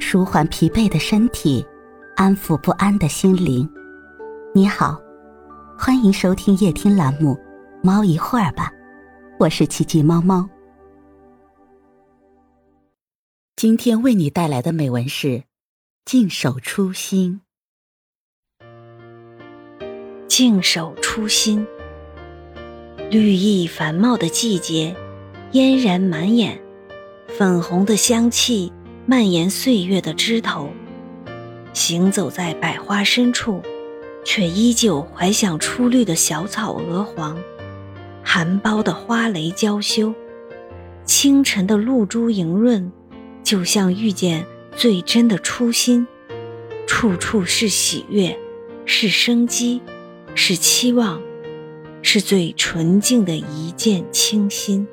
舒缓疲惫的身体，安抚不安的心灵。你好，欢迎收听夜听栏目《猫一会儿吧》，我是奇迹猫猫。今天为你带来的美文是：静守初心。静守初心。绿意繁茂的季节，嫣然满眼，粉红的香气蔓延岁月的枝头。行走在百花深处，却依旧怀想初绿的小草鹅黄，含苞的花蕾娇羞，清晨的露珠莹润。就像遇见最真的初心，处处是喜悦，是生机，是期望，是最纯净的一见倾心。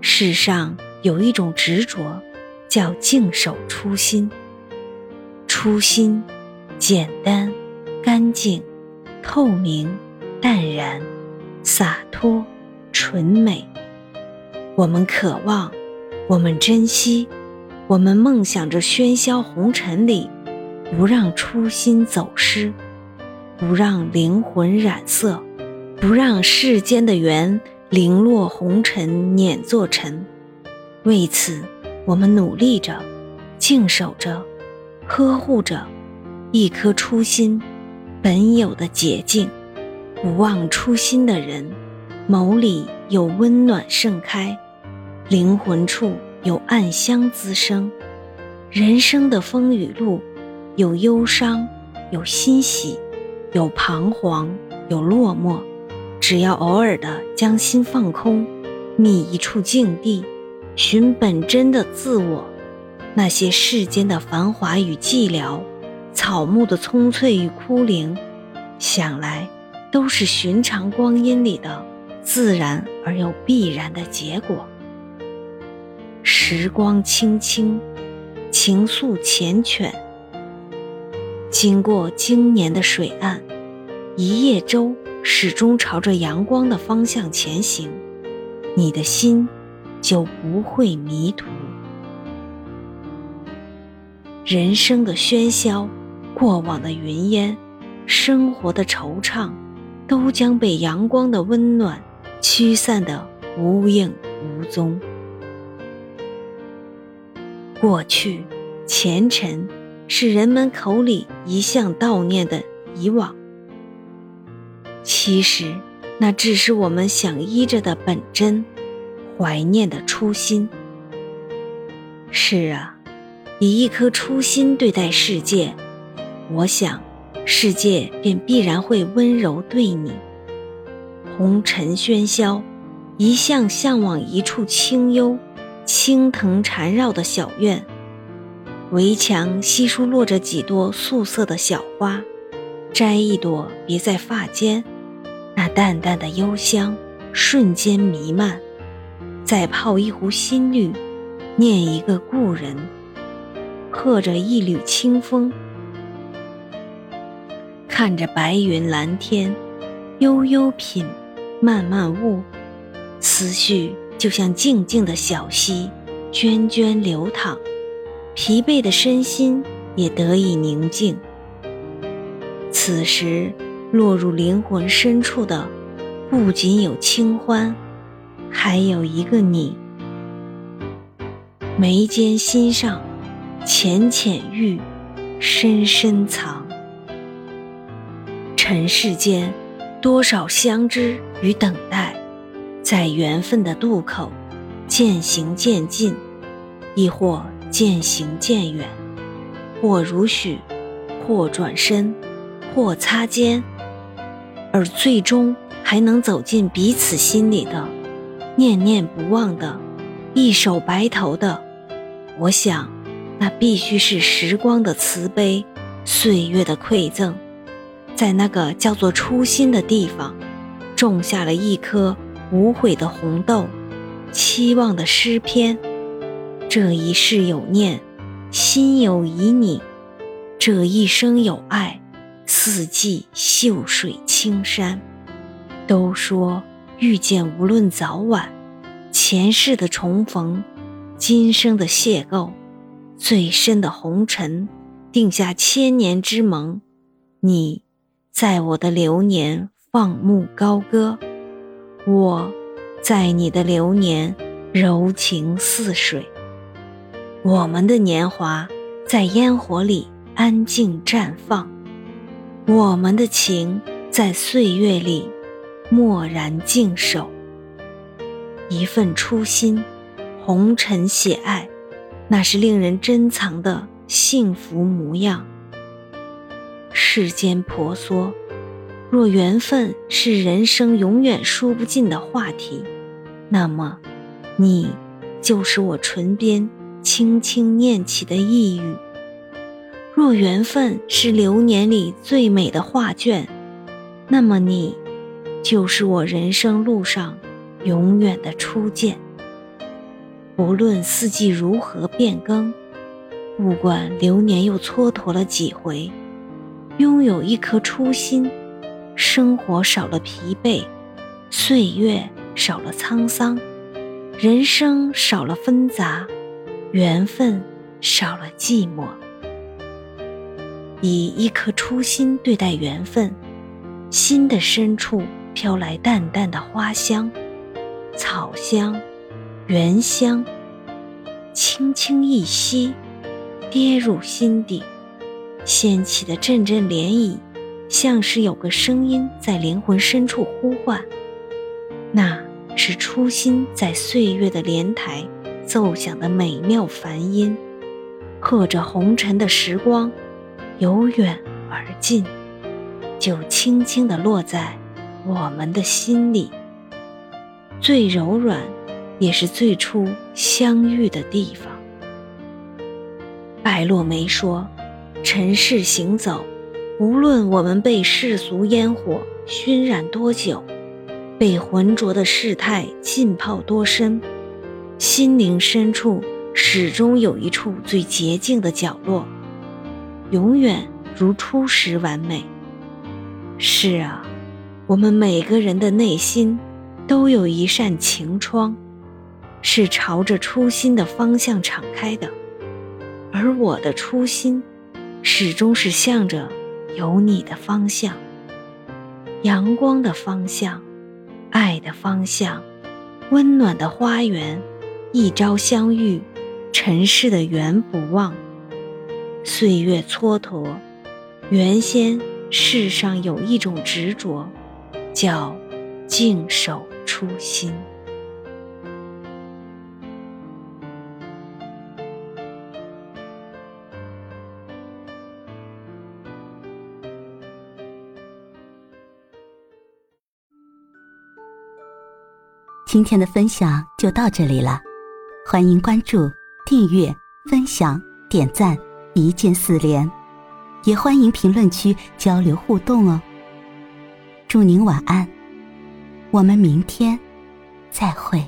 世上有一种执着，叫静守初心。初心，简单、干净、透明、淡然、洒脱、纯美。我们渴望。我们珍惜，我们梦想着喧嚣红尘里，不让初心走失，不让灵魂染色，不让世间的缘零落红尘碾作尘。为此，我们努力着，静守着，呵护着一颗初心本有的洁净。不忘初心的人，眸里有温暖盛开。灵魂处有暗香滋生，人生的风雨路，有忧伤，有欣喜，有彷徨，有落寞。只要偶尔的将心放空，觅一处静地，寻本真的自我，那些世间的繁华与寂寥，草木的葱翠与枯零，想来都是寻常光阴里的自然而又必然的结果。时光轻轻，情愫缱绻。经过经年的水岸，一叶舟始终朝着阳光的方向前行，你的心就不会迷途。人生的喧嚣，过往的云烟，生活的惆怅，都将被阳光的温暖驱散的无影无踪。过去，前尘，是人们口里一向悼念的以往。其实，那只是我们想依着的本真，怀念的初心。是啊，以一颗初心对待世界，我想，世界便必然会温柔对你。红尘喧嚣，一向向往一处清幽。青藤缠绕的小院，围墙稀疏落着几朵素色的小花，摘一朵别在发间，那淡淡的幽香瞬间弥漫。再泡一壶新绿，念一个故人，和着一缕清风，看着白云蓝天，悠悠品，慢慢悟，思绪。就像静静的小溪，涓涓流淌，疲惫的身心也得以宁静。此时，落入灵魂深处的，不仅有清欢，还有一个你。眉间心上，浅浅遇，深深藏。尘世间，多少相知与等待。在缘分的渡口，渐行渐近，亦或渐行渐远，或如许，或转身，或擦肩，而最终还能走进彼此心里的，念念不忘的，一手白头的，我想，那必须是时光的慈悲，岁月的馈赠，在那个叫做初心的地方，种下了一颗。无悔的红豆，期望的诗篇。这一世有念，心有旖旎；这一生有爱，四季秀水青山。都说遇见无论早晚，前世的重逢，今生的邂逅，最深的红尘，定下千年之盟。你，在我的流年放牧高歌，我，在你的流年柔情似水。我们的年华，在烟火里安静绽放；我们的情，在岁月里默然静守。一份初心，红尘写爱。那是令人珍藏的幸福模样。世间婆娑，若缘分是人生永远说不尽的话题，那么，你就是我唇边轻轻念起的一语；若缘分是流年里最美的画卷，那么你就是我人生路上永远的初见。不论四季如何变更，不管流年又蹉跎了几回，拥有一颗初心，生活少了疲惫，岁月少了沧桑，人生少了纷杂，缘分少了寂寞。以一颗初心对待缘分，心的深处飘来淡淡的花香，草香。原香，轻轻一吸，跌入心底，掀起的阵阵涟漪，像是有个声音在灵魂深处呼唤。那是初心在岁月的莲台奏响的美妙梵音，和着红尘的时光，由远而近，就轻轻地落在我们的心里，最柔软。也是最初相遇的地方。白落梅说：“尘世行走，无论我们被世俗烟火熏染多久，被浑浊的世态浸泡多深，心灵深处始终有一处最洁净的角落，永远如初时完美。”是啊，我们每个人的内心都有一扇晴窗。是朝着初心的方向敞开的，而我的初心，始终是向着有你的方向，阳光的方向，爱的方向，温暖的花园，一朝相遇，尘世的缘不忘，岁月蹉跎，原先世上有一种执着，叫静守初心。今天的分享就到这里了，欢迎关注、订阅、分享、点赞，一键四连，也欢迎评论区交流互动哦。祝您晚安，我们明天再会。